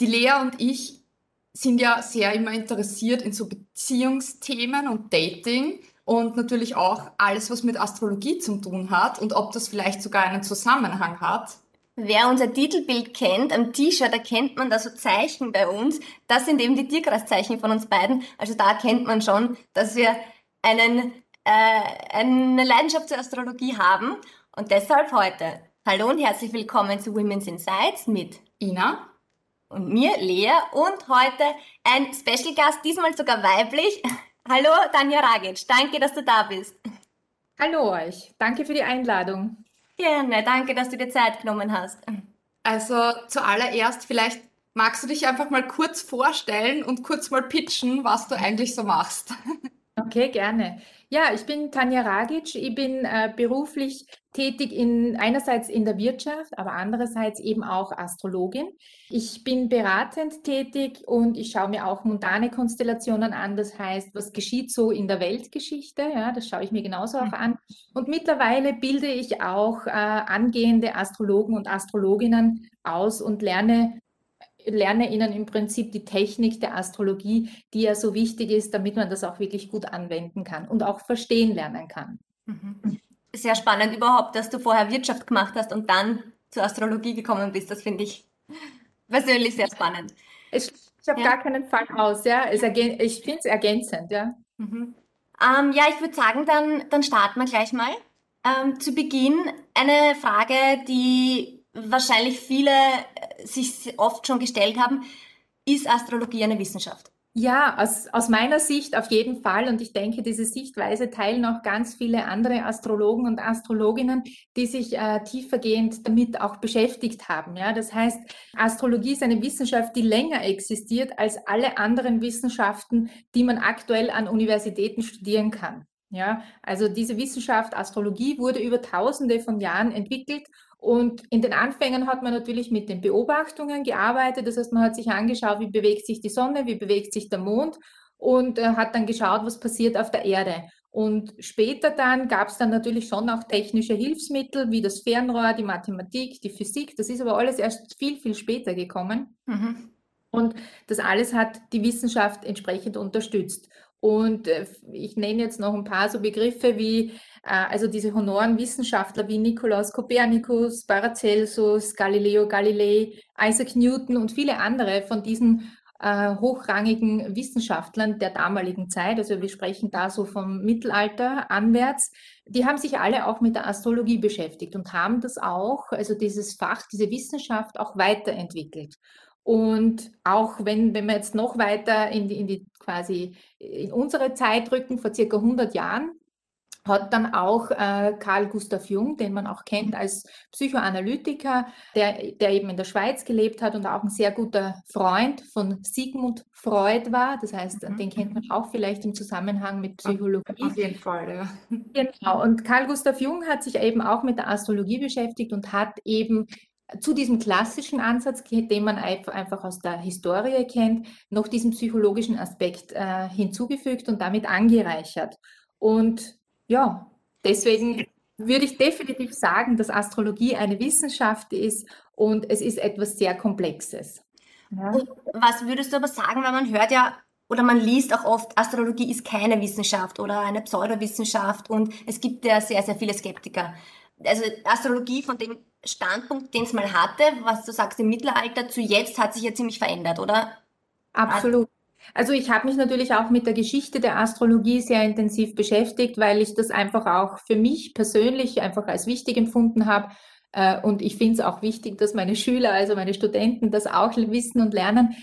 die Lea und ich sind ja sehr immer interessiert in so Beziehungsthemen und Dating und natürlich auch alles, was mit Astrologie zu tun hat und ob das vielleicht sogar einen Zusammenhang hat. Wer unser Titelbild kennt, am T-Shirt erkennt man da so Zeichen bei uns. Das sind eben die Tierkreiszeichen von uns beiden. Also da erkennt man schon, dass wir einen, äh, eine Leidenschaft zur Astrologie haben. Und deshalb heute. Hallo und herzlich willkommen zu Women's Insights mit Ina und mir, Lea. Und heute ein Special Gast, diesmal sogar weiblich. Hallo, Tanja Ragic. Danke, dass du da bist. Hallo euch. Danke für die Einladung. Gerne, danke, dass du dir Zeit genommen hast. Also zuallererst, vielleicht magst du dich einfach mal kurz vorstellen und kurz mal pitchen, was du eigentlich so machst. Okay, gerne. Ja, ich bin Tanja Ragic. Ich bin äh, beruflich tätig in einerseits in der Wirtschaft, aber andererseits eben auch Astrologin. Ich bin beratend tätig und ich schaue mir auch mundane Konstellationen an. Das heißt, was geschieht so in der Weltgeschichte? Ja, das schaue ich mir genauso auch an. Und mittlerweile bilde ich auch äh, angehende Astrologen und Astrologinnen aus und lerne lerne ihnen im Prinzip die Technik der Astrologie, die ja so wichtig ist, damit man das auch wirklich gut anwenden kann und auch verstehen lernen kann. Mhm. Sehr spannend überhaupt, dass du vorher Wirtschaft gemacht hast und dann zur Astrologie gekommen bist. Das finde ich persönlich sehr spannend. Ich, ich habe ja. gar keinen Fall aus, ja. ich finde es ergänzend, ja. Mhm. Ähm, ja, ich würde sagen, dann, dann starten wir gleich mal. Ähm, zu Beginn eine Frage, die wahrscheinlich viele äh, sich oft schon gestellt haben, ist Astrologie eine Wissenschaft? Ja, aus, aus meiner Sicht auf jeden Fall. Und ich denke, diese Sichtweise teilen auch ganz viele andere Astrologen und Astrologinnen, die sich äh, tiefergehend damit auch beschäftigt haben. Ja, das heißt, Astrologie ist eine Wissenschaft, die länger existiert als alle anderen Wissenschaften, die man aktuell an Universitäten studieren kann. Ja, also diese Wissenschaft Astrologie wurde über Tausende von Jahren entwickelt und in den Anfängen hat man natürlich mit den Beobachtungen gearbeitet. Das heißt, man hat sich angeschaut, wie bewegt sich die Sonne, wie bewegt sich der Mond und äh, hat dann geschaut, was passiert auf der Erde. Und später dann gab es dann natürlich schon auch technische Hilfsmittel wie das Fernrohr, die Mathematik, die Physik. Das ist aber alles erst viel, viel später gekommen. Mhm. Und das alles hat die Wissenschaft entsprechend unterstützt. Und äh, ich nenne jetzt noch ein paar so Begriffe wie äh, also diese Honorenwissenschaftler wie Nikolaus Kopernikus, Paracelsus, Galileo Galilei, Isaac Newton und viele andere von diesen äh, hochrangigen Wissenschaftlern der damaligen Zeit, also wir sprechen da so vom Mittelalter anwärts, die haben sich alle auch mit der Astrologie beschäftigt und haben das auch, also dieses Fach, diese Wissenschaft auch weiterentwickelt. Und auch wenn, wenn wir jetzt noch weiter in die, in die quasi in unsere Zeit rücken, vor circa 100 Jahren, hat dann auch äh, Carl Gustav Jung, den man auch kennt als Psychoanalytiker, der, der eben in der Schweiz gelebt hat und auch ein sehr guter Freund von Sigmund Freud war. Das heißt, mhm. den kennt man auch vielleicht im Zusammenhang mit Psychologie. Auf jeden Fall, ja. Genau. Und Carl Gustav Jung hat sich eben auch mit der Astrologie beschäftigt und hat eben zu diesem klassischen Ansatz, den man einfach aus der Historie kennt, noch diesen psychologischen Aspekt äh, hinzugefügt und damit angereichert. Und ja, deswegen würde ich definitiv sagen, dass Astrologie eine Wissenschaft ist und es ist etwas sehr Komplexes. Ja. was würdest du aber sagen, weil man hört ja oder man liest auch oft, Astrologie ist keine Wissenschaft oder eine Pseudowissenschaft und es gibt ja sehr, sehr viele Skeptiker. Also Astrologie von dem Standpunkt, den es mal hatte, was du sagst im Mittelalter, zu jetzt hat sich ja ziemlich verändert, oder? Absolut. Also ich habe mich natürlich auch mit der Geschichte der Astrologie sehr intensiv beschäftigt, weil ich das einfach auch für mich persönlich einfach als wichtig empfunden habe. Äh, und ich finde es auch wichtig, dass meine Schüler, also meine Studenten, das auch wissen und lernen.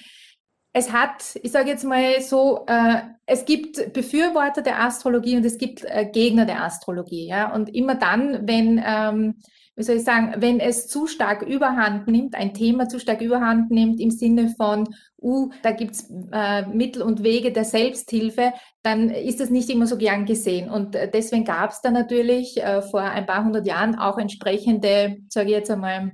Es hat, ich sage jetzt mal so, äh, es gibt Befürworter der Astrologie und es gibt äh, Gegner der Astrologie. Ja? Und immer dann, wenn ähm, wie soll ich sagen, wenn es zu stark überhand nimmt, ein Thema zu stark überhand nimmt im Sinne von, uh, da gibt's äh, Mittel und Wege der Selbsthilfe, dann ist das nicht immer so gern gesehen. Und äh, deswegen gab es da natürlich äh, vor ein paar hundert Jahren auch entsprechende, sage ich jetzt einmal,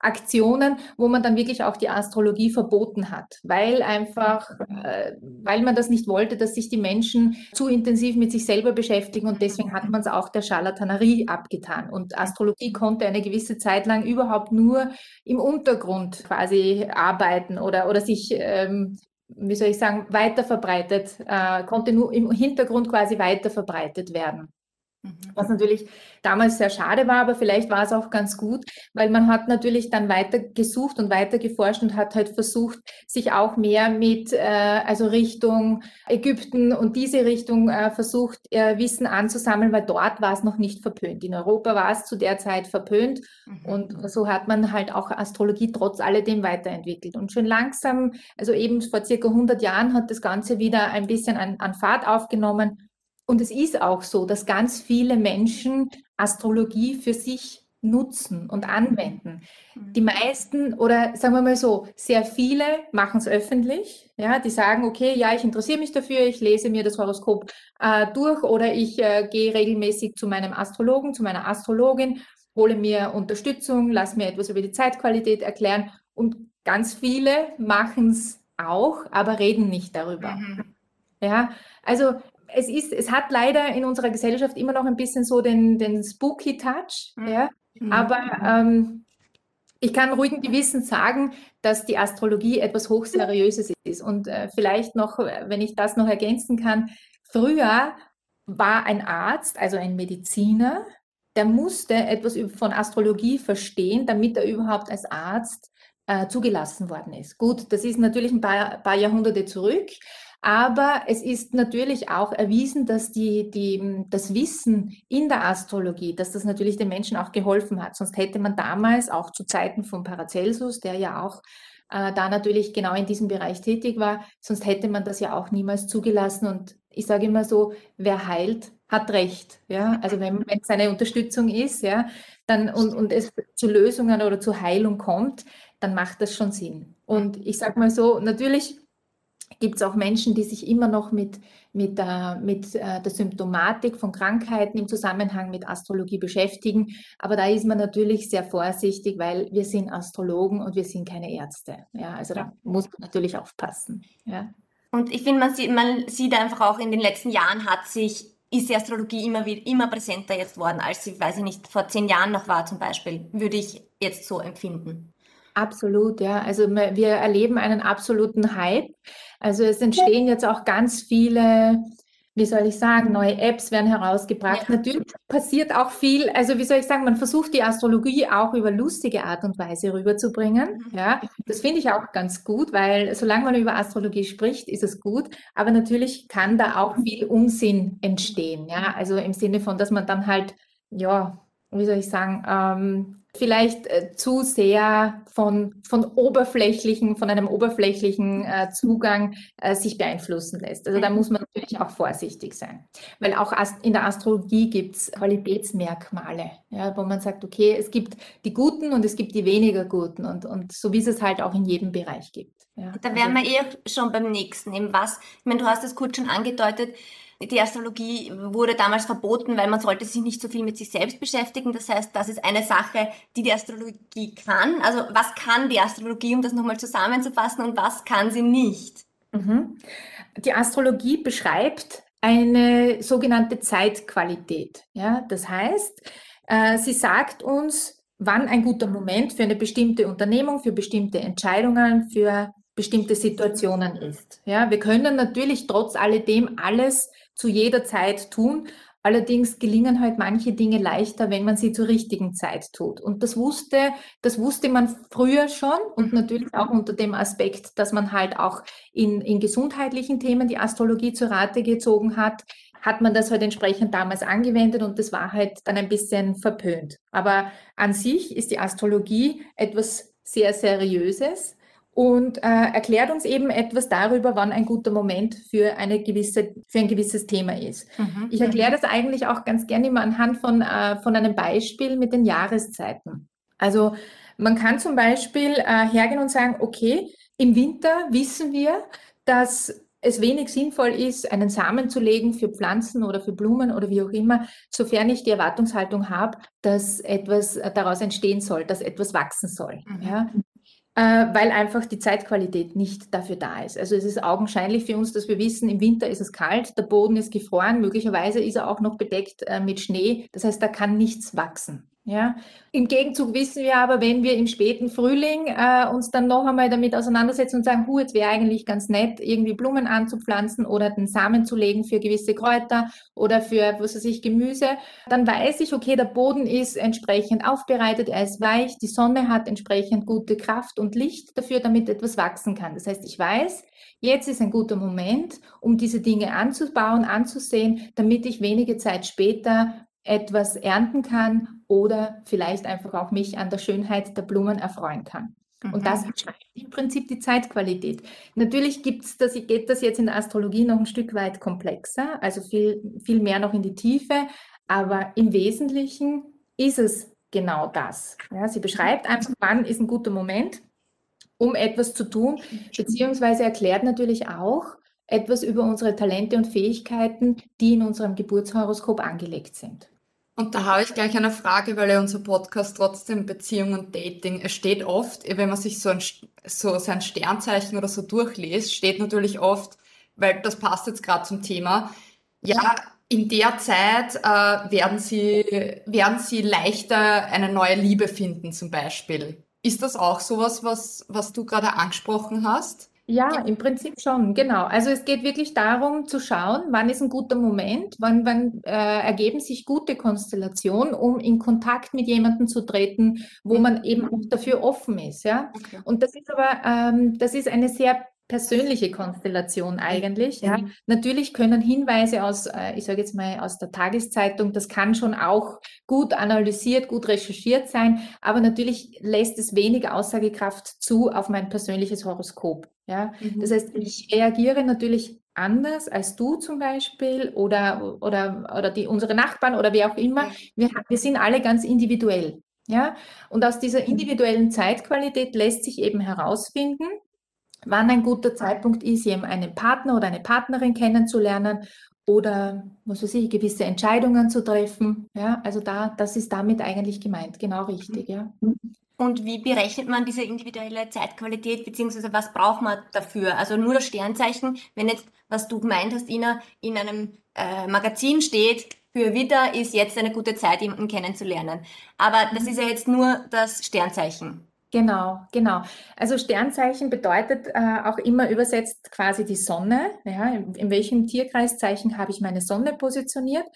Aktionen, wo man dann wirklich auch die Astrologie verboten hat, weil einfach, äh, weil man das nicht wollte, dass sich die Menschen zu intensiv mit sich selber beschäftigen und deswegen hat man es auch der Charlatanerie abgetan. Und Astrologie konnte eine gewisse Zeit lang überhaupt nur im Untergrund quasi arbeiten oder, oder sich ähm, wie soll ich sagen, weiter verbreitet, äh, konnte nur im Hintergrund quasi weiter verbreitet werden. Mhm. Was natürlich damals sehr schade war, aber vielleicht war es auch ganz gut, weil man hat natürlich dann weiter gesucht und weiter geforscht und hat halt versucht, sich auch mehr mit, äh, also Richtung Ägypten und diese Richtung äh, versucht, äh, Wissen anzusammeln, weil dort war es noch nicht verpönt. In Europa war es zu der Zeit verpönt mhm. und so hat man halt auch Astrologie trotz alledem weiterentwickelt. Und schon langsam, also eben vor circa 100 Jahren hat das Ganze wieder ein bisschen an, an Fahrt aufgenommen und es ist auch so, dass ganz viele Menschen Astrologie für sich nutzen und anwenden. Mhm. Die meisten oder sagen wir mal so, sehr viele machen es öffentlich. Ja, die sagen, okay, ja, ich interessiere mich dafür, ich lese mir das Horoskop äh, durch oder ich äh, gehe regelmäßig zu meinem Astrologen, zu meiner Astrologin, hole mir Unterstützung, lass mir etwas über die Zeitqualität erklären. Und ganz viele machen es auch, aber reden nicht darüber. Mhm. Ja, also es ist, es hat leider in unserer Gesellschaft immer noch ein bisschen so den, den spooky Touch, mhm. ja. Mhm. Aber ähm, ich kann ruhigen Gewissens sagen, dass die Astrologie etwas Hochseriöses ist. Und äh, vielleicht noch, wenn ich das noch ergänzen kann, früher war ein Arzt, also ein Mediziner, der musste etwas von Astrologie verstehen, damit er überhaupt als Arzt äh, zugelassen worden ist. Gut, das ist natürlich ein paar, paar Jahrhunderte zurück, aber es ist natürlich auch erwiesen, dass die, die, das Wissen in der Astrologie, dass das natürlich den Menschen auch geholfen hat. Sonst hätte man damals, auch zu Zeiten von Paracelsus, der ja auch äh, da natürlich genau in diesem Bereich tätig war, sonst hätte man das ja auch niemals zugelassen. Und ich sage immer so, wer heilt, hat Recht. Ja? Also wenn, es eine Unterstützung ist, ja, dann und, und es zu Lösungen oder zu Heilung kommt, dann macht das schon Sinn. Und ich sage mal so, natürlich gibt es auch Menschen, die sich immer noch mit, mit, äh, mit äh, der Symptomatik von Krankheiten im Zusammenhang mit Astrologie beschäftigen. Aber da ist man natürlich sehr vorsichtig, weil wir sind Astrologen und wir sind keine Ärzte. Ja, also da muss man natürlich aufpassen. Ja. Und ich finde, man sieht, man sieht einfach auch in den letzten Jahren hat sich ist die Astrologie immer wieder immer präsenter jetzt worden, als sie, weiß ich nicht, vor zehn Jahren noch war zum Beispiel, würde ich jetzt so empfinden. Absolut, ja. Also wir erleben einen absoluten Hype. Also es entstehen jetzt auch ganz viele, wie soll ich sagen, neue Apps werden herausgebracht. Ja. Natürlich passiert auch viel, also wie soll ich sagen, man versucht die Astrologie auch über lustige Art und Weise rüberzubringen. Mhm. Ja, das finde ich auch ganz gut, weil solange man über Astrologie spricht, ist es gut. Aber natürlich kann da auch viel Unsinn entstehen. Ja, also im Sinne von, dass man dann halt, ja, wie soll ich sagen, ähm, vielleicht äh, zu sehr von, von oberflächlichen, von einem oberflächlichen äh, Zugang äh, sich beeinflussen lässt. Also da mhm. muss man natürlich auch vorsichtig sein. Weil auch in der Astrologie gibt es Qualitätsmerkmale, ja, wo man sagt, okay, es gibt die Guten und es gibt die weniger Guten und, und so wie es es halt auch in jedem Bereich gibt. Ja. Da wären also, wir eh schon beim nächsten, eben was, ich meine, du hast es kurz schon angedeutet, die Astrologie wurde damals verboten, weil man sollte sich nicht so viel mit sich selbst beschäftigen. Das heißt, das ist eine Sache, die die Astrologie kann. Also was kann die Astrologie, um das nochmal zusammenzufassen, und was kann sie nicht? Mhm. Die Astrologie beschreibt eine sogenannte Zeitqualität. Ja, das heißt, äh, sie sagt uns, wann ein guter Moment für eine bestimmte Unternehmung, für bestimmte Entscheidungen, für bestimmte Situationen ist. Ja, wir können natürlich trotz alledem alles zu jeder Zeit tun. Allerdings gelingen halt manche Dinge leichter, wenn man sie zur richtigen Zeit tut. Und das wusste, das wusste man früher schon und mhm. natürlich auch unter dem Aspekt, dass man halt auch in, in gesundheitlichen Themen die Astrologie zur Rate gezogen hat, hat man das halt entsprechend damals angewendet und das war halt dann ein bisschen verpönt. Aber an sich ist die Astrologie etwas sehr Seriöses, und äh, erklärt uns eben etwas darüber, wann ein guter Moment für, eine gewisse, für ein gewisses Thema ist. Mhm. Ich erkläre das eigentlich auch ganz gerne immer anhand von, äh, von einem Beispiel mit den Jahreszeiten. Also man kann zum Beispiel äh, hergehen und sagen, okay, im Winter wissen wir, dass es wenig sinnvoll ist, einen Samen zu legen für Pflanzen oder für Blumen oder wie auch immer, sofern ich die Erwartungshaltung habe, dass etwas äh, daraus entstehen soll, dass etwas wachsen soll. Mhm. Ja? Äh, weil einfach die Zeitqualität nicht dafür da ist. Also es ist augenscheinlich für uns, dass wir wissen, im Winter ist es kalt, der Boden ist gefroren, möglicherweise ist er auch noch bedeckt äh, mit Schnee. Das heißt, da kann nichts wachsen. Ja, im Gegenzug wissen wir aber, wenn wir im späten Frühling äh, uns dann noch einmal damit auseinandersetzen und sagen, hu, jetzt wäre eigentlich ganz nett, irgendwie Blumen anzupflanzen oder den Samen zu legen für gewisse Kräuter oder für, was weiß ich, Gemüse, dann weiß ich, okay, der Boden ist entsprechend aufbereitet, er ist weich, die Sonne hat entsprechend gute Kraft und Licht dafür, damit etwas wachsen kann. Das heißt, ich weiß, jetzt ist ein guter Moment, um diese Dinge anzubauen, anzusehen, damit ich wenige Zeit später etwas ernten kann oder vielleicht einfach auch mich an der Schönheit der Blumen erfreuen kann. Mhm. Und das beschreibt im Prinzip die Zeitqualität. Natürlich gibt's das, geht das jetzt in der Astrologie noch ein Stück weit komplexer, also viel, viel mehr noch in die Tiefe, aber im Wesentlichen ist es genau das. Ja, sie beschreibt einfach, wann ist ein guter Moment, um etwas zu tun, beziehungsweise erklärt natürlich auch etwas über unsere Talente und Fähigkeiten, die in unserem Geburtshoroskop angelegt sind. Und da habe ich gleich eine Frage, weil ja unser Podcast trotzdem Beziehung und Dating, es steht oft, wenn man sich so, ein, so sein Sternzeichen oder so durchliest, steht natürlich oft, weil das passt jetzt gerade zum Thema, ja, in der Zeit äh, werden, sie, werden sie leichter eine neue Liebe finden zum Beispiel. Ist das auch sowas, was, was du gerade angesprochen hast? Ja, im Prinzip schon, genau. Also es geht wirklich darum zu schauen, wann ist ein guter Moment, wann, wann äh, ergeben sich gute Konstellationen, um in Kontakt mit jemandem zu treten, wo mhm. man eben auch dafür offen ist. Ja? Okay. Und das ist aber, ähm, das ist eine sehr persönliche Konstellation eigentlich. Ja. Mhm. Natürlich können Hinweise aus, äh, ich sage jetzt mal aus der Tageszeitung, das kann schon auch gut analysiert, gut recherchiert sein, aber natürlich lässt es wenig Aussagekraft zu auf mein persönliches Horoskop. Ja. Mhm. Das heißt, ich reagiere natürlich anders als du zum Beispiel oder, oder, oder die, unsere Nachbarn oder wer auch immer. Wir, wir sind alle ganz individuell. Ja, und aus dieser mhm. individuellen Zeitqualität lässt sich eben herausfinden, wann ein guter Zeitpunkt ist, einen Partner oder eine Partnerin kennenzulernen oder was weiß ich, gewisse Entscheidungen zu treffen. Ja, also da, das ist damit eigentlich gemeint, genau richtig, ja. Und wie berechnet man diese individuelle Zeitqualität, beziehungsweise was braucht man dafür? Also nur das Sternzeichen, wenn jetzt, was du gemeint hast, Ina, in einem äh, Magazin steht, für Widder ist jetzt eine gute Zeit, jemanden kennenzulernen. Aber das ist ja jetzt nur das Sternzeichen. Genau, genau. Also Sternzeichen bedeutet äh, auch immer übersetzt quasi die Sonne. Ja, in, in welchem Tierkreiszeichen habe ich meine Sonne positioniert?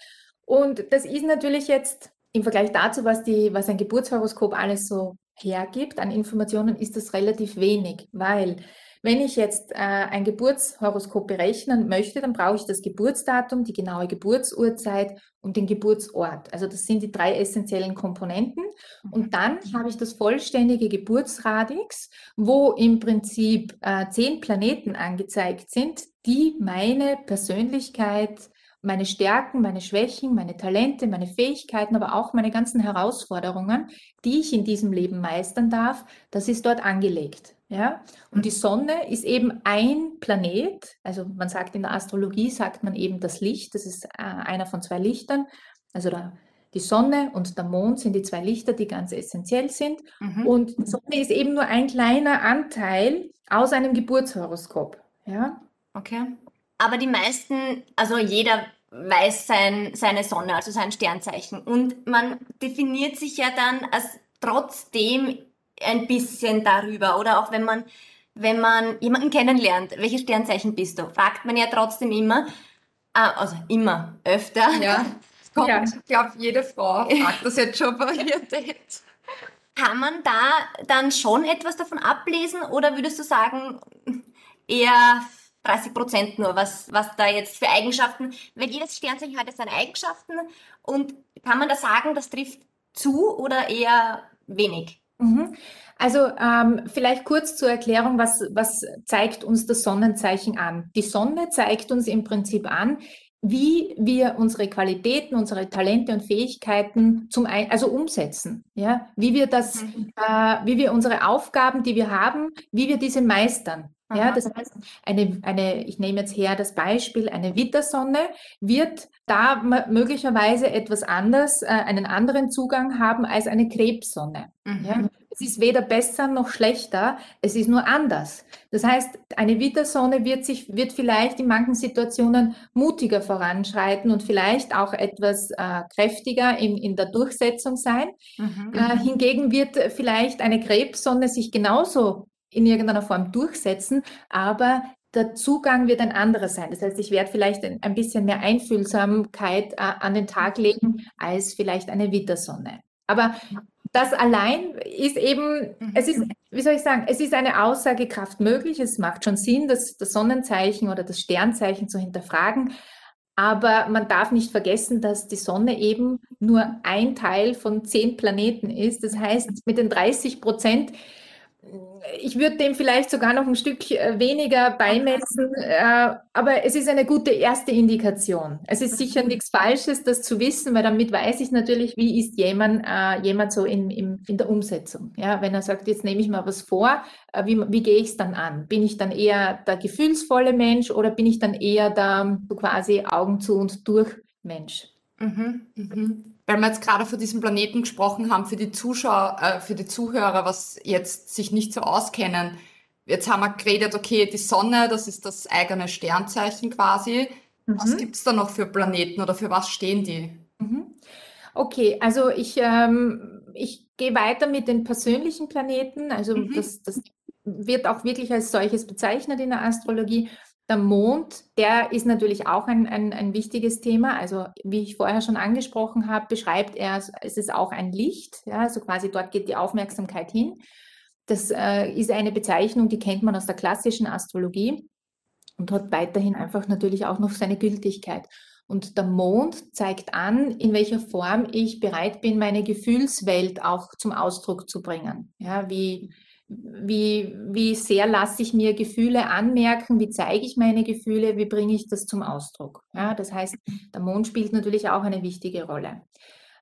Und das ist natürlich jetzt im Vergleich dazu, was die, was ein Geburtshoroskop alles so hergibt an Informationen, ist das relativ wenig, weil wenn ich jetzt äh, ein Geburtshoroskop berechnen möchte, dann brauche ich das Geburtsdatum, die genaue Geburtsurzeit und den Geburtsort. Also das sind die drei essentiellen Komponenten. Und mhm. dann habe ich das vollständige Geburtsradix, wo im Prinzip äh, zehn Planeten angezeigt sind, die meine Persönlichkeit, meine Stärken, meine Schwächen, meine Talente, meine Fähigkeiten, aber auch meine ganzen Herausforderungen, die ich in diesem Leben meistern darf, das ist dort angelegt. Ja? Und die Sonne ist eben ein Planet, also man sagt in der Astrologie, sagt man eben das Licht, das ist äh, einer von zwei Lichtern. Also da, die Sonne und der Mond sind die zwei Lichter, die ganz essentiell sind. Mhm. Und die Sonne ist eben nur ein kleiner Anteil aus einem Geburtshoroskop. Ja? Okay. Aber die meisten, also jeder weiß sein, seine Sonne, also sein Sternzeichen. Und man definiert sich ja dann als trotzdem ein bisschen darüber. Oder auch wenn man, wenn man jemanden kennenlernt, welches Sternzeichen bist du, fragt man ja trotzdem immer, ah, also immer, öfter. Ja, kommt, ja. ich glaube, jede Frau fragt das jetzt schon bei ihr Date. Kann man da dann schon etwas davon ablesen oder würdest du sagen, eher 30 Prozent nur, was, was da jetzt für Eigenschaften, weil jedes Sternzeichen hat ja seine Eigenschaften und kann man da sagen, das trifft zu oder eher wenig? Mhm. Also ähm, vielleicht kurz zur Erklärung, was, was zeigt uns das Sonnenzeichen an? Die Sonne zeigt uns im Prinzip an, wie wir unsere Qualitäten, unsere Talente und Fähigkeiten zum ein also umsetzen, ja, wie wir das, mhm. äh, wie wir unsere Aufgaben, die wir haben, wie wir diese meistern. Ja, das heißt, eine, eine, ich nehme jetzt her das Beispiel, eine Wittersonne wird da möglicherweise etwas anders, äh, einen anderen Zugang haben als eine Krebssonne. Mhm. Ja? Es ist weder besser noch schlechter, es ist nur anders. Das heißt, eine Wittersonne wird sich, wird vielleicht in manchen Situationen mutiger voranschreiten und vielleicht auch etwas äh, kräftiger in, in der Durchsetzung sein. Mhm. Äh, hingegen wird vielleicht eine Krebssonne sich genauso in irgendeiner Form durchsetzen, aber der Zugang wird ein anderer sein. Das heißt, ich werde vielleicht ein bisschen mehr Einfühlsamkeit äh, an den Tag legen als vielleicht eine Wittersonne. Aber das allein ist eben, mhm. es ist, wie soll ich sagen, es ist eine Aussagekraft möglich. Es macht schon Sinn, das, das Sonnenzeichen oder das Sternzeichen zu hinterfragen. Aber man darf nicht vergessen, dass die Sonne eben nur ein Teil von zehn Planeten ist. Das heißt, mit den 30 Prozent ich würde dem vielleicht sogar noch ein Stück äh, weniger beimessen, äh, aber es ist eine gute erste Indikation. Es ist sicher nichts Falsches, das zu wissen, weil damit weiß ich natürlich, wie ist jemand, äh, jemand so in, in, in der Umsetzung. Ja, wenn er sagt, jetzt nehme ich mal was vor, äh, wie, wie gehe ich es dann an? Bin ich dann eher der gefühlsvolle Mensch oder bin ich dann eher der so quasi Augen zu und durch Mensch? Mhm, mhm weil wir jetzt gerade von diesem Planeten gesprochen haben, für die Zuschauer, äh, für die Zuhörer, was jetzt sich nicht so auskennen. Jetzt haben wir geredet, okay, die Sonne, das ist das eigene Sternzeichen quasi. Mhm. Was gibt's da noch für Planeten oder für was stehen die? Mhm. Okay, also ich, ähm, ich gehe weiter mit den persönlichen Planeten. Also mhm. das, das wird auch wirklich als solches bezeichnet in der Astrologie. Der Mond, der ist natürlich auch ein, ein, ein wichtiges Thema. Also wie ich vorher schon angesprochen habe, beschreibt er, es ist auch ein Licht. Ja, also quasi dort geht die Aufmerksamkeit hin. Das äh, ist eine Bezeichnung, die kennt man aus der klassischen Astrologie und hat weiterhin einfach natürlich auch noch seine Gültigkeit. Und der Mond zeigt an, in welcher Form ich bereit bin, meine Gefühlswelt auch zum Ausdruck zu bringen. Ja, wie, wie, wie sehr lasse ich mir Gefühle anmerken, wie zeige ich meine Gefühle, wie bringe ich das zum Ausdruck. Ja, das heißt, der Mond spielt natürlich auch eine wichtige Rolle.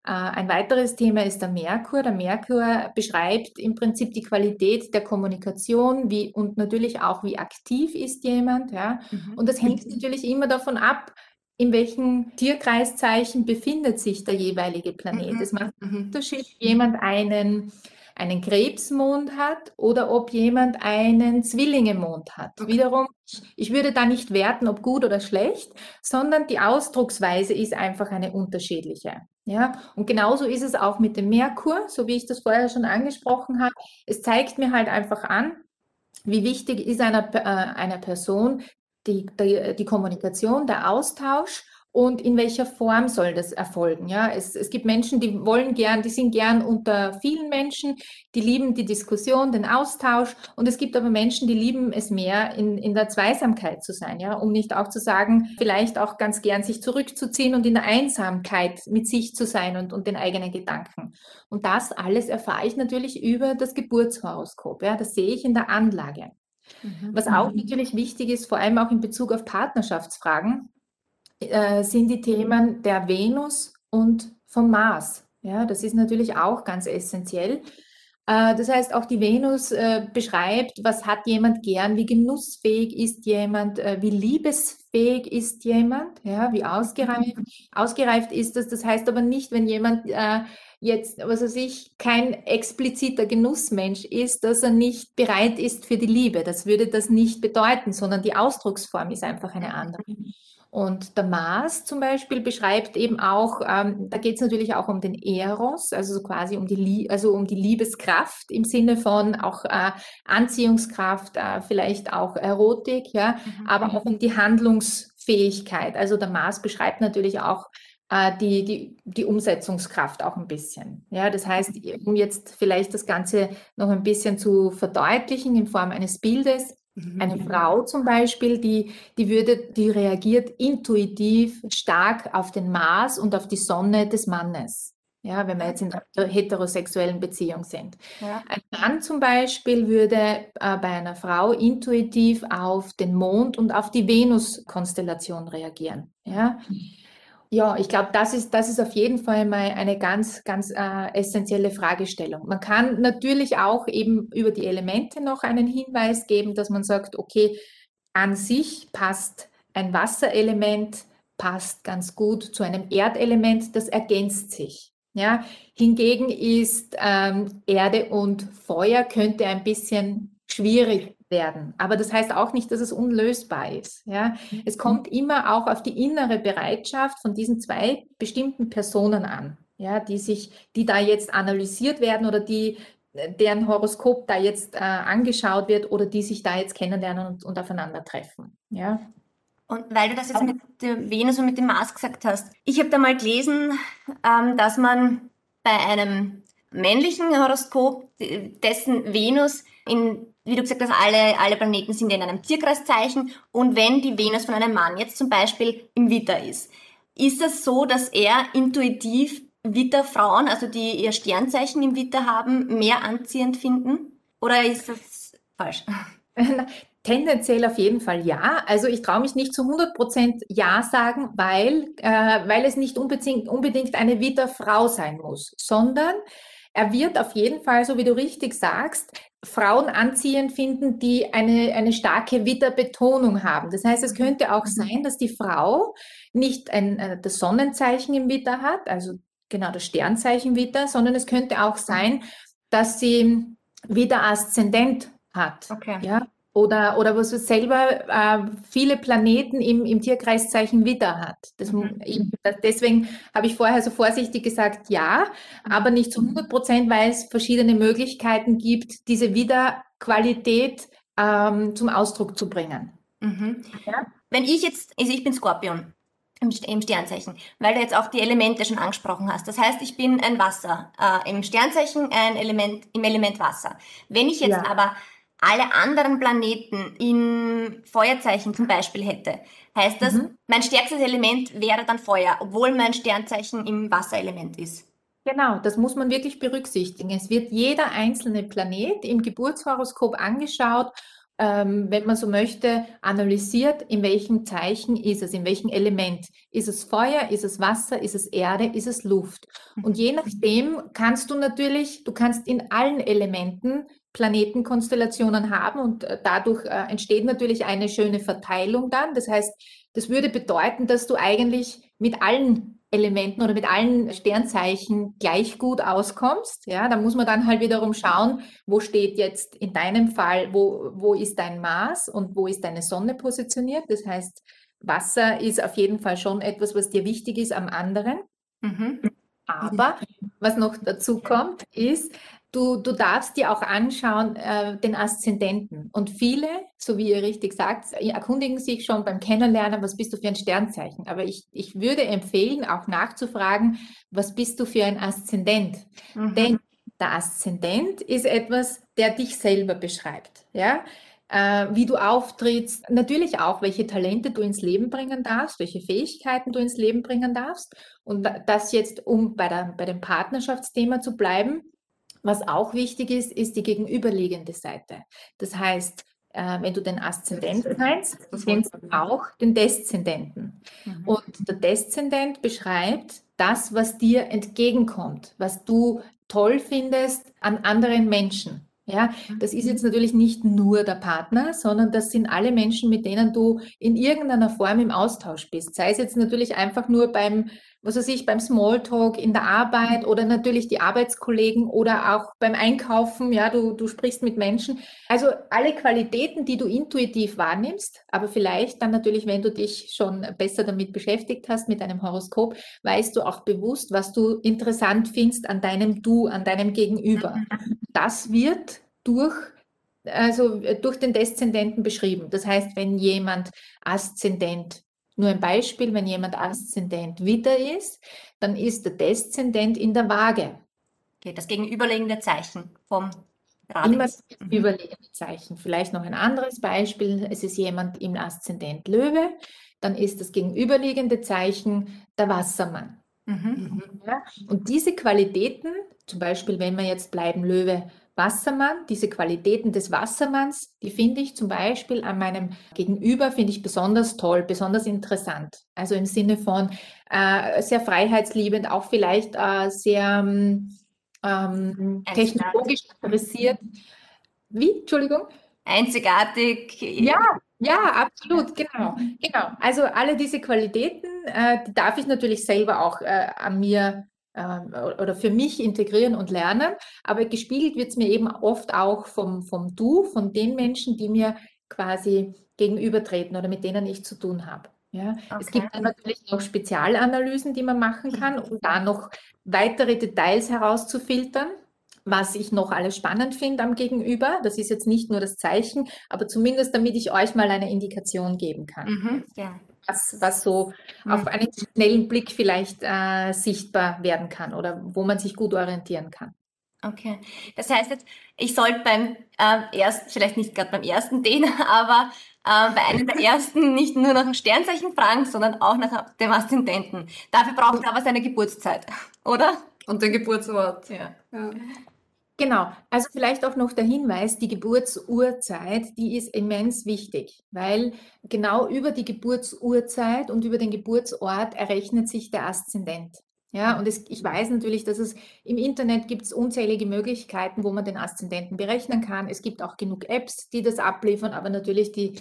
Äh, ein weiteres Thema ist der Merkur. Der Merkur beschreibt im Prinzip die Qualität der Kommunikation wie, und natürlich auch, wie aktiv ist jemand. Ja? Mhm. Und das hängt natürlich immer davon ab, in welchem Tierkreiszeichen befindet sich der jeweilige Planet. Mhm. Es macht einen mhm. Unterschied, jemand einen einen Krebsmond hat oder ob jemand einen Zwillingemond hat. Okay. Wiederum, ich würde da nicht werten, ob gut oder schlecht, sondern die Ausdrucksweise ist einfach eine unterschiedliche. Ja, und genauso ist es auch mit dem Merkur, so wie ich das vorher schon angesprochen habe. Es zeigt mir halt einfach an, wie wichtig ist einer, äh, einer Person die, die, die Kommunikation, der Austausch und in welcher Form soll das erfolgen? Ja, es, es gibt Menschen, die wollen gern, die sind gern unter vielen Menschen, die lieben die Diskussion, den Austausch und es gibt aber Menschen, die lieben es mehr, in, in der Zweisamkeit zu sein, ja, um nicht auch zu sagen, vielleicht auch ganz gern sich zurückzuziehen und in der Einsamkeit mit sich zu sein und, und den eigenen Gedanken. Und das alles erfahre ich natürlich über das Geburtshoroskop, ja, das sehe ich in der Anlage. Mhm. Was auch natürlich wichtig ist, vor allem auch in Bezug auf Partnerschaftsfragen, äh, sind die Themen der Venus und vom Mars. Ja, das ist natürlich auch ganz essentiell. Äh, das heißt, auch die Venus äh, beschreibt, was hat jemand gern, wie genussfähig ist jemand, wie liebesfähig ist jemand, ja, wie ausgereift, ausgereift ist das. Das heißt aber nicht, wenn jemand jetzt, was weiß ich, kein expliziter Genussmensch ist, dass er nicht bereit ist für die Liebe. Das würde das nicht bedeuten, sondern die Ausdrucksform ist einfach eine andere. Und der Mars zum Beispiel beschreibt eben auch, ähm, da geht es natürlich auch um den Eros, also so quasi um die, also um die Liebeskraft im Sinne von auch äh, Anziehungskraft, äh, vielleicht auch Erotik, ja, mhm. aber auch um die Handlungsfähigkeit. Also der Mars beschreibt natürlich auch äh, die, die, die Umsetzungskraft auch ein bisschen. Ja, das heißt, um jetzt vielleicht das Ganze noch ein bisschen zu verdeutlichen in Form eines Bildes, Mhm. Eine Frau zum Beispiel, die, die würde, die reagiert intuitiv stark auf den Mars und auf die Sonne des Mannes. Ja, wenn wir jetzt in einer heterosexuellen Beziehung sind. Ja. Ein Mann zum Beispiel würde äh, bei einer Frau intuitiv auf den Mond und auf die Venus-Konstellation reagieren. Ja. Ja, ich glaube, das ist, das ist auf jeden Fall mal eine ganz, ganz äh, essentielle Fragestellung. Man kann natürlich auch eben über die Elemente noch einen Hinweis geben, dass man sagt, okay, an sich passt ein Wasserelement, passt ganz gut zu einem Erdelement, das ergänzt sich. Ja, hingegen ist ähm, Erde und Feuer könnte ein bisschen schwierig werden. Aber das heißt auch nicht, dass es unlösbar ist. Ja? Es kommt immer auch auf die innere Bereitschaft von diesen zwei bestimmten Personen an, ja, die sich, die da jetzt analysiert werden oder die deren Horoskop da jetzt äh, angeschaut wird oder die sich da jetzt kennenlernen und, und aufeinandertreffen. Ja. Und weil du das jetzt mit der Venus und mit dem Mars gesagt hast, ich habe da mal gelesen, ähm, dass man bei einem männlichen Horoskop, dessen Venus in, wie du gesagt hast, alle, alle Planeten sind in einem Tierkreiszeichen und wenn die Venus von einem Mann jetzt zum Beispiel im Witter ist, ist es so, dass er intuitiv Witterfrauen, also die ihr Sternzeichen im Witter haben, mehr anziehend finden? Oder ist das falsch? Tendenziell auf jeden Fall ja. Also ich traue mich nicht zu 100 Prozent Ja sagen, weil, äh, weil es nicht unbedingt, unbedingt eine Witterfrau sein muss, sondern er wird auf jeden Fall, so wie du richtig sagst, Frauen anziehend finden, die eine, eine starke Witterbetonung haben. Das heißt, es könnte auch mhm. sein, dass die Frau nicht ein, äh, das Sonnenzeichen im Witter hat, also genau das Sternzeichen Witter, sondern es könnte auch sein, dass sie wieder Aszendent hat. Okay. Ja? Oder, oder was selber äh, viele Planeten im, im Tierkreiszeichen Widder hat. Das, mhm. deswegen habe ich vorher so vorsichtig gesagt, ja, aber nicht zu 100 Prozent, weil es verschiedene Möglichkeiten gibt, diese Widderqualität ähm, zum Ausdruck zu bringen. Mhm. Ja? Wenn ich jetzt, also ich bin Skorpion im, Sternzeichen, weil du jetzt auch die Elemente schon angesprochen hast. Das heißt, ich bin ein Wasser, äh, im Sternzeichen ein Element, im Element Wasser. Wenn ich jetzt ja. aber alle anderen Planeten im Feuerzeichen zum Beispiel hätte, heißt das, mhm. mein stärkstes Element wäre dann Feuer, obwohl mein Sternzeichen im Wasserelement ist. Genau, das muss man wirklich berücksichtigen. Es wird jeder einzelne Planet im Geburtshoroskop angeschaut, ähm, wenn man so möchte, analysiert, in welchem Zeichen ist es, in welchem Element. Ist es Feuer, ist es Wasser, ist es Erde, ist es Luft? Und je nachdem kannst du natürlich, du kannst in allen Elementen Planetenkonstellationen haben und äh, dadurch äh, entsteht natürlich eine schöne Verteilung dann. Das heißt, das würde bedeuten, dass du eigentlich mit allen Elementen oder mit allen Sternzeichen gleich gut auskommst. Ja, da muss man dann halt wiederum schauen, wo steht jetzt in deinem Fall, wo, wo ist dein Mars und wo ist deine Sonne positioniert. Das heißt, Wasser ist auf jeden Fall schon etwas, was dir wichtig ist am anderen. Mhm. Aber was noch dazu kommt, ist, Du, du darfst dir auch anschauen, äh, den Aszendenten. Und viele, so wie ihr richtig sagt, erkundigen sich schon beim Kennenlernen, was bist du für ein Sternzeichen. Aber ich, ich würde empfehlen, auch nachzufragen, was bist du für ein Aszendent. Mhm. Denn der Aszendent ist etwas, der dich selber beschreibt. Ja? Äh, wie du auftrittst, natürlich auch, welche Talente du ins Leben bringen darfst, welche Fähigkeiten du ins Leben bringen darfst. Und das jetzt, um bei, der, bei dem Partnerschaftsthema zu bleiben, was auch wichtig ist, ist die gegenüberliegende Seite. Das heißt, äh, wenn du den Aszendenten meinst, kennst du auch den Deszendenten. Mhm. Und der Deszendent beschreibt das, was dir entgegenkommt, was du toll findest an anderen Menschen. Ja, das ist jetzt natürlich nicht nur der Partner, sondern das sind alle Menschen, mit denen du in irgendeiner Form im Austausch bist. Sei es jetzt natürlich einfach nur beim was weiß ich, beim Smalltalk in der Arbeit oder natürlich die Arbeitskollegen oder auch beim Einkaufen, ja, du, du sprichst mit Menschen. Also alle Qualitäten, die du intuitiv wahrnimmst, aber vielleicht dann natürlich, wenn du dich schon besser damit beschäftigt hast, mit deinem Horoskop, weißt du auch bewusst, was du interessant findest an deinem Du, an deinem Gegenüber. Das wird durch also durch den Deszendenten beschrieben. Das heißt, wenn jemand Aszendent nur ein Beispiel, wenn jemand Aszendent Widder ist, dann ist der Deszendent in der Waage. Okay, das gegenüberliegende Zeichen vom Radix. Immer das mhm. gegenüberliegende Zeichen. Vielleicht noch ein anderes Beispiel. Es ist jemand im Aszendent Löwe, dann ist das gegenüberliegende Zeichen der Wassermann. Mhm. Ja? Und diese Qualitäten, zum Beispiel, wenn wir jetzt bleiben Löwe Wassermann, diese Qualitäten des Wassermanns, die finde ich zum Beispiel an meinem Gegenüber, finde ich besonders toll, besonders interessant. Also im Sinne von äh, sehr freiheitsliebend, auch vielleicht äh, sehr ähm, technologisch interessiert. Wie? Entschuldigung? Einzigartig. Ja, ja, absolut, genau, genau. Also alle diese Qualitäten, äh, die darf ich natürlich selber auch äh, an mir ähm, oder für mich integrieren und lernen, aber gespiegelt wird es mir eben oft auch vom, vom Du, von den Menschen, die mir quasi gegenübertreten oder mit denen ich zu tun habe. Ja, okay. es gibt dann natürlich noch Spezialanalysen, die man machen kann, um da noch weitere Details herauszufiltern, was ich noch alles spannend finde am Gegenüber. Das ist jetzt nicht nur das Zeichen, aber zumindest damit ich euch mal eine Indikation geben kann. Mhm, ja was, was so mhm. auf einen schnellen Blick vielleicht äh, sichtbar werden kann oder wo man sich gut orientieren kann. Okay, das heißt jetzt, ich sollte beim äh, ersten, vielleicht nicht gerade beim ersten den, aber äh, bei einem der ersten nicht nur nach dem Sternzeichen fragen, sondern auch nach dem Aszendenten. Dafür braucht er aber seine Geburtszeit, oder? Und den Geburtsort. Ja. ja. Genau, also vielleicht auch noch der Hinweis, die Geburtsurzeit, die ist immens wichtig, weil genau über die Geburtsurzeit und über den Geburtsort errechnet sich der Aszendent. Ja, und es, ich weiß natürlich, dass es im Internet gibt es unzählige Möglichkeiten, wo man den Aszendenten berechnen kann. Es gibt auch genug Apps, die das abliefern, aber natürlich die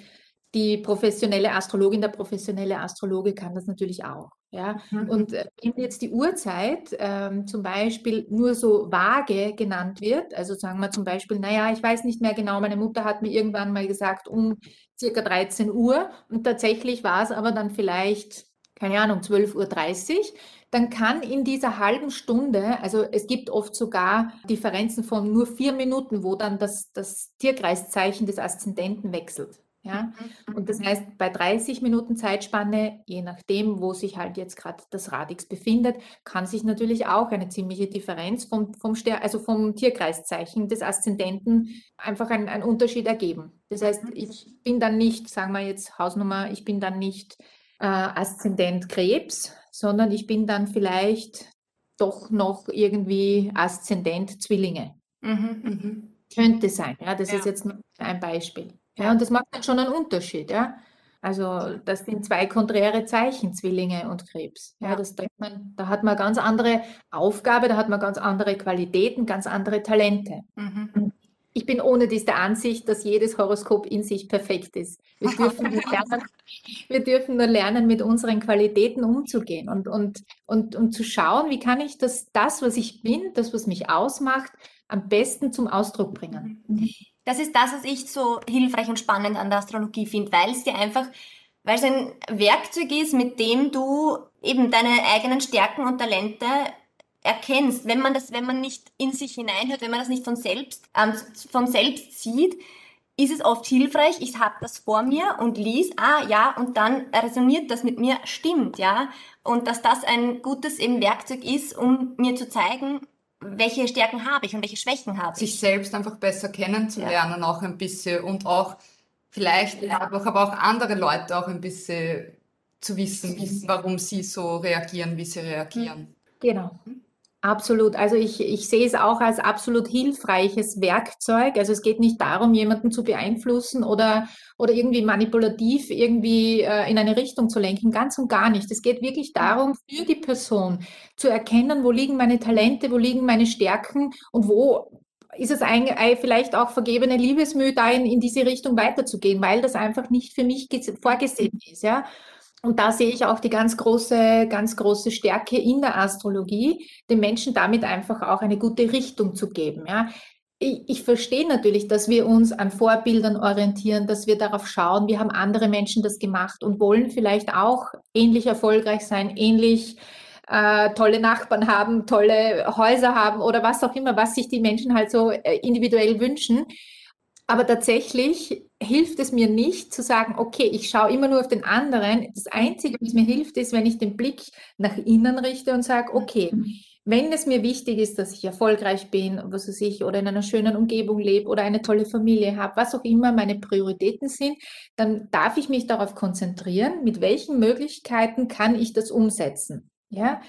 die professionelle Astrologin, der professionelle Astrologe kann das natürlich auch. Ja? Mhm. Und äh, wenn jetzt die Uhrzeit ähm, zum Beispiel nur so vage genannt wird, also sagen wir zum Beispiel, naja, ich weiß nicht mehr genau, meine Mutter hat mir irgendwann mal gesagt, um circa 13 Uhr und tatsächlich war es aber dann vielleicht, keine Ahnung, 12.30 Uhr, dann kann in dieser halben Stunde, also es gibt oft sogar Differenzen von nur vier Minuten, wo dann das, das Tierkreiszeichen des Aszendenten wechselt. Ja? Mhm. Und das heißt, bei 30 Minuten Zeitspanne, je nachdem, wo sich halt jetzt gerade das Radix befindet, kann sich natürlich auch eine ziemliche Differenz vom, vom, Ster also vom Tierkreiszeichen des Aszendenten einfach ein, ein Unterschied ergeben. Das heißt, mhm. ich bin dann nicht, sagen wir jetzt Hausnummer, ich bin dann nicht äh, Aszendent Krebs, sondern ich bin dann vielleicht doch noch irgendwie Aszendent Zwillinge. Mhm, mhm. Könnte sein, ja, das ja. ist jetzt nur ein Beispiel. Ja, und das macht dann schon einen Unterschied, ja. Also das sind zwei konträre Zeichen, Zwillinge und Krebs. Ja, das denkt man, da hat man ganz andere Aufgabe, da hat man ganz andere Qualitäten, ganz andere Talente. Mhm. Ich bin ohne diese Ansicht, dass jedes Horoskop in sich perfekt ist. Wir dürfen, nur lernen, wir dürfen nur lernen, mit unseren Qualitäten umzugehen und, und, und, und zu schauen, wie kann ich das, das, was ich bin, das, was mich ausmacht, am besten zum Ausdruck bringen. Das ist das, was ich so hilfreich und spannend an der Astrologie finde, weil es dir einfach, weil es ein Werkzeug ist, mit dem du eben deine eigenen Stärken und Talente erkennst, wenn man das, wenn man nicht in sich hineinhört, wenn man das nicht von selbst, ähm, von selbst sieht, ist es oft hilfreich, ich habe das vor mir und lies, ah ja, und dann resoniert das mit mir, stimmt, ja. Und dass das ein gutes eben Werkzeug ist, um mir zu zeigen, welche Stärken habe ich und welche Schwächen habe ich. Sich selbst einfach besser kennenzulernen ja. auch ein bisschen und auch vielleicht ja. einfach aber auch andere Leute auch ein bisschen zu wissen, warum sie so reagieren, wie sie reagieren. Genau. Absolut. Also ich, ich sehe es auch als absolut hilfreiches Werkzeug. Also es geht nicht darum, jemanden zu beeinflussen oder, oder irgendwie manipulativ irgendwie äh, in eine Richtung zu lenken. Ganz und gar nicht. Es geht wirklich darum, für die Person zu erkennen, wo liegen meine Talente, wo liegen meine Stärken und wo ist es ein, vielleicht auch vergebene Liebesmühe, da in, in diese Richtung weiterzugehen, weil das einfach nicht für mich vorgesehen ist. Ja. Und da sehe ich auch die ganz große, ganz große Stärke in der Astrologie, den Menschen damit einfach auch eine gute Richtung zu geben. Ja. Ich, ich verstehe natürlich, dass wir uns an Vorbildern orientieren, dass wir darauf schauen, wie haben andere Menschen das gemacht und wollen vielleicht auch ähnlich erfolgreich sein, ähnlich äh, tolle Nachbarn haben, tolle Häuser haben oder was auch immer, was sich die Menschen halt so äh, individuell wünschen. Aber tatsächlich hilft es mir nicht zu sagen, okay, ich schaue immer nur auf den anderen. Das Einzige, was mir hilft, ist, wenn ich den Blick nach innen richte und sage, okay, wenn es mir wichtig ist, dass ich erfolgreich bin, was weiß ich, oder in einer schönen Umgebung lebe oder eine tolle Familie habe, was auch immer meine Prioritäten sind, dann darf ich mich darauf konzentrieren, mit welchen Möglichkeiten kann ich das umsetzen. Ja,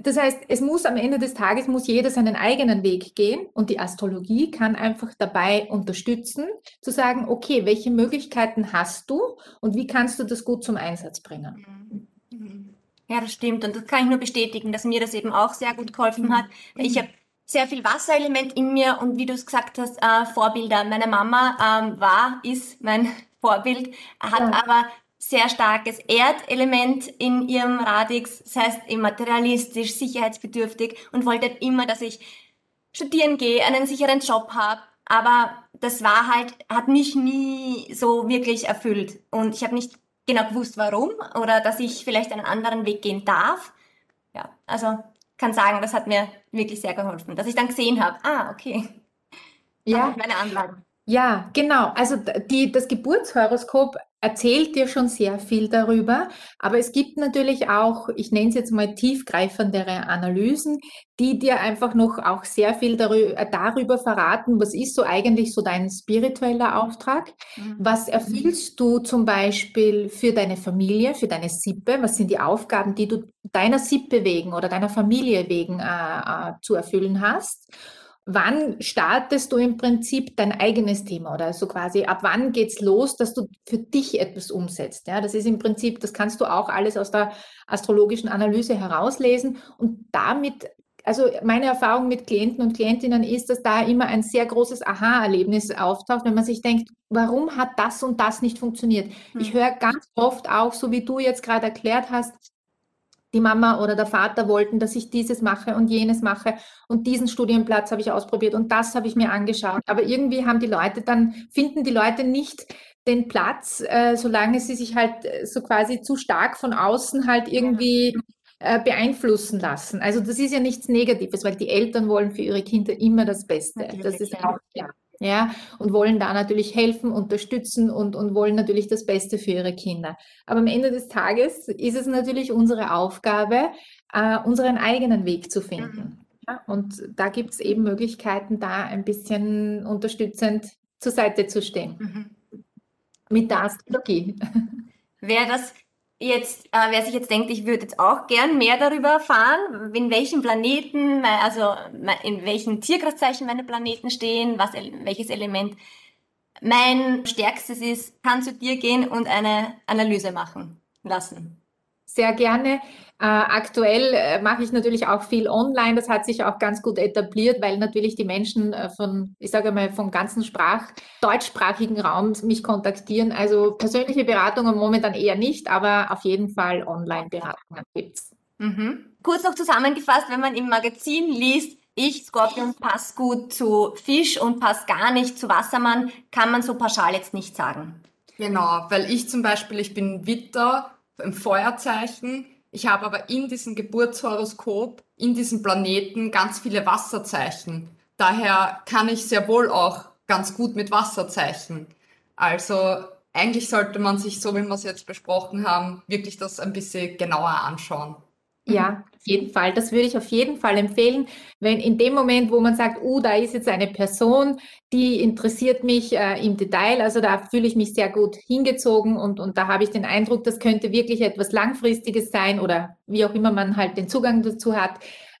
das heißt, es muss am Ende des Tages muss jeder seinen eigenen Weg gehen und die Astrologie kann einfach dabei unterstützen, zu sagen, okay, welche Möglichkeiten hast du und wie kannst du das gut zum Einsatz bringen? Mhm. Ja, das stimmt und das kann ich nur bestätigen, dass mir das eben auch sehr gut geholfen hat. Ich habe sehr viel Wasserelement in mir und wie du es gesagt hast, äh, Vorbilder. Meine Mama ähm, war, ist mein Vorbild, hat ja. aber sehr starkes Erdelement in ihrem Radix, das heißt materialistisch, sicherheitsbedürftig und wollte immer, dass ich studieren gehe, einen sicheren Job habe. Aber das war halt, hat mich nie so wirklich erfüllt. Und ich habe nicht genau gewusst, warum oder dass ich vielleicht einen anderen Weg gehen darf. Ja, also kann sagen, das hat mir wirklich sehr geholfen, dass ich dann gesehen habe, ah, okay. Ja, meine Anlagen. Ja, genau. Also die, das Geburtshoroskop erzählt dir schon sehr viel darüber, aber es gibt natürlich auch, ich nenne es jetzt mal tiefgreifendere Analysen, die dir einfach noch auch sehr viel darüber, darüber verraten, was ist so eigentlich so dein spiritueller Auftrag, mhm. was erfüllst du zum Beispiel für deine Familie, für deine Sippe, was sind die Aufgaben, die du deiner Sippe wegen oder deiner Familie wegen äh, äh, zu erfüllen hast wann startest du im Prinzip dein eigenes Thema oder so quasi, ab wann geht's los, dass du für dich etwas umsetzt? Ja, das ist im Prinzip, das kannst du auch alles aus der astrologischen Analyse herauslesen und damit also meine Erfahrung mit Klienten und Klientinnen ist, dass da immer ein sehr großes Aha-Erlebnis auftaucht, wenn man sich denkt, warum hat das und das nicht funktioniert? Hm. Ich höre ganz oft auch, so wie du jetzt gerade erklärt hast, die Mama oder der Vater wollten, dass ich dieses mache und jenes mache und diesen Studienplatz habe ich ausprobiert und das habe ich mir angeschaut. Aber irgendwie haben die Leute dann, finden die Leute nicht den Platz, äh, solange sie sich halt äh, so quasi zu stark von außen halt irgendwie äh, beeinflussen lassen. Also das ist ja nichts Negatives, weil die Eltern wollen für ihre Kinder immer das Beste. Natürlich, das ist auch klar ja, und wollen da natürlich helfen, unterstützen und, und wollen natürlich das Beste für ihre Kinder. Aber am Ende des Tages ist es natürlich unsere Aufgabe, äh, unseren eigenen Weg zu finden. Mhm. Ja, und da gibt es eben Möglichkeiten, da ein bisschen unterstützend zur Seite zu stehen. Mhm. Mit der Astrologie. Wäre das jetzt, äh, wer sich jetzt denkt, ich würde jetzt auch gern mehr darüber erfahren, in welchen Planeten, also in welchen Tierkreiszeichen meine Planeten stehen, was, welches Element mein stärkstes ist, kann zu dir gehen und eine Analyse machen lassen. Sehr gerne. Äh, aktuell äh, mache ich natürlich auch viel online. Das hat sich auch ganz gut etabliert, weil natürlich die Menschen äh, von, ich sage mal, vom ganzen Sprach, deutschsprachigen Raum mich kontaktieren. Also persönliche Beratungen momentan eher nicht, aber auf jeden Fall Online-Beratungen gibt's. Mhm. Kurz noch zusammengefasst, wenn man im Magazin liest, ich, Skorpion, passe gut zu Fisch und passe gar nicht zu Wassermann, kann man so pauschal jetzt nicht sagen. Genau, weil ich zum Beispiel, ich bin Witter im Feuerzeichen, ich habe aber in diesem Geburtshoroskop, in diesem Planeten ganz viele Wasserzeichen. Daher kann ich sehr wohl auch ganz gut mit Wasserzeichen. Also eigentlich sollte man sich, so wie wir es jetzt besprochen haben, wirklich das ein bisschen genauer anschauen. Ja, auf jeden Fall. Das würde ich auf jeden Fall empfehlen, wenn in dem Moment, wo man sagt, oh, da ist jetzt eine Person, die interessiert mich äh, im Detail, also da fühle ich mich sehr gut hingezogen und, und da habe ich den Eindruck, das könnte wirklich etwas Langfristiges sein oder wie auch immer man halt den Zugang dazu hat,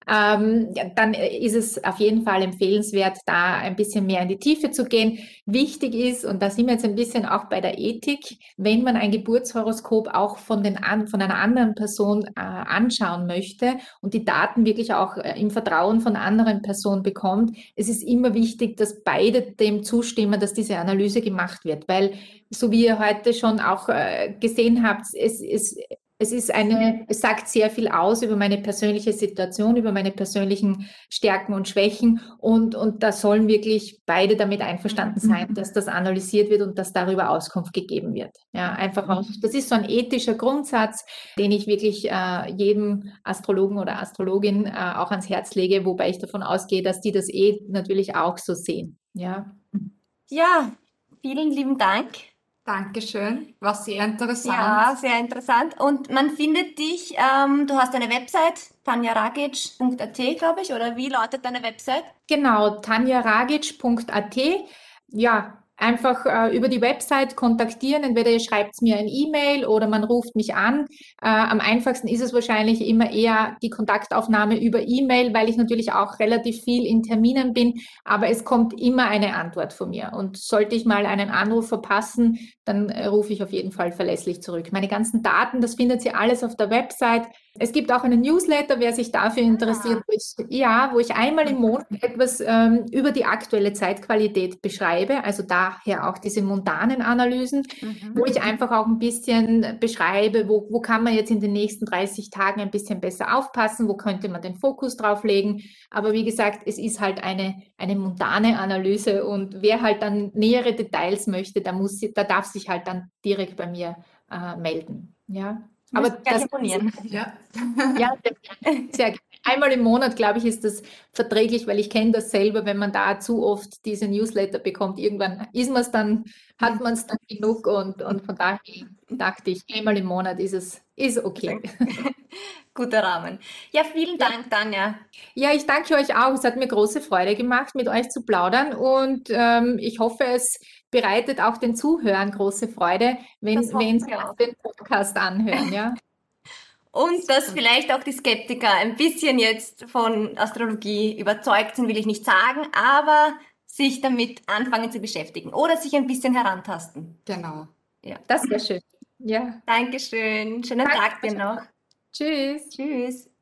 ähm, dann ist es auf jeden Fall empfehlenswert, da ein bisschen mehr in die Tiefe zu gehen. Wichtig ist, und da sind wir jetzt ein bisschen auch bei der Ethik, wenn man ein Geburtshoroskop auch von, den, von einer anderen Person äh, anschauen möchte und die Daten wirklich auch äh, im Vertrauen von anderen Personen bekommt, es ist immer wichtig, dass beide dem zustimmen, dass diese Analyse gemacht wird, weil so wie ihr heute schon auch äh, gesehen habt, es, es es ist eine, es sagt sehr viel aus über meine persönliche Situation, über meine persönlichen Stärken und Schwächen und, und da sollen wirklich beide damit einverstanden sein, dass das analysiert wird und dass darüber Auskunft gegeben wird. Ja, einfach auch, das ist so ein ethischer Grundsatz, den ich wirklich äh, jedem Astrologen oder Astrologin äh, auch ans Herz lege, wobei ich davon ausgehe, dass die das eh natürlich auch so sehen. Ja. Ja, vielen lieben Dank Dankeschön, war sehr interessant. Ja, sehr interessant. Und man findet dich, ähm, du hast eine Website, tanjaragic.at, glaube ich, oder wie lautet deine Website? Genau, tanjaragic.at. Ja, einfach äh, über die Website kontaktieren. Entweder ihr schreibt mir ein E-Mail oder man ruft mich an. Äh, am einfachsten ist es wahrscheinlich immer eher die Kontaktaufnahme über E-Mail, weil ich natürlich auch relativ viel in Terminen bin. Aber es kommt immer eine Antwort von mir. Und sollte ich mal einen Anruf verpassen, dann äh, rufe ich auf jeden Fall verlässlich zurück. Meine ganzen Daten, das findet ihr alles auf der Website. Es gibt auch einen Newsletter, wer sich dafür ah. interessiert, wo ich, ja, wo ich einmal im Monat etwas ähm, über die aktuelle Zeitqualität beschreibe, also daher auch diese mundanen Analysen, mhm. wo ich einfach auch ein bisschen beschreibe, wo, wo kann man jetzt in den nächsten 30 Tagen ein bisschen besser aufpassen, wo könnte man den Fokus drauf legen. Aber wie gesagt, es ist halt eine, eine mundane Analyse und wer halt dann nähere Details möchte, da muss, da darf sich halt dann direkt bei mir äh, melden. Ja. Aber das imponieren. Ja. ja, sehr gerne. Einmal im Monat, glaube ich, ist das verträglich, weil ich kenne das selber, wenn man da zu oft diese Newsletter bekommt. Irgendwann ist man es dann, hat man es dann genug und, und von daher dachte ich, einmal im Monat ist es ist okay. Guter Rahmen. Ja, vielen Dank, Tanja. Ja, ich danke euch auch. Es hat mir große Freude gemacht, mit euch zu plaudern und ähm, ich hoffe, es bereitet auch den Zuhörern große Freude, wenn, wenn sie den Podcast anhören. Ja. Und dass vielleicht auch die Skeptiker ein bisschen jetzt von Astrologie überzeugt sind, will ich nicht sagen, aber sich damit anfangen zu beschäftigen oder sich ein bisschen herantasten. Genau. Ja. Das wäre schön. Ja. Dankeschön. Schönen Danke. Tag dir noch. Tschüss. Tschüss.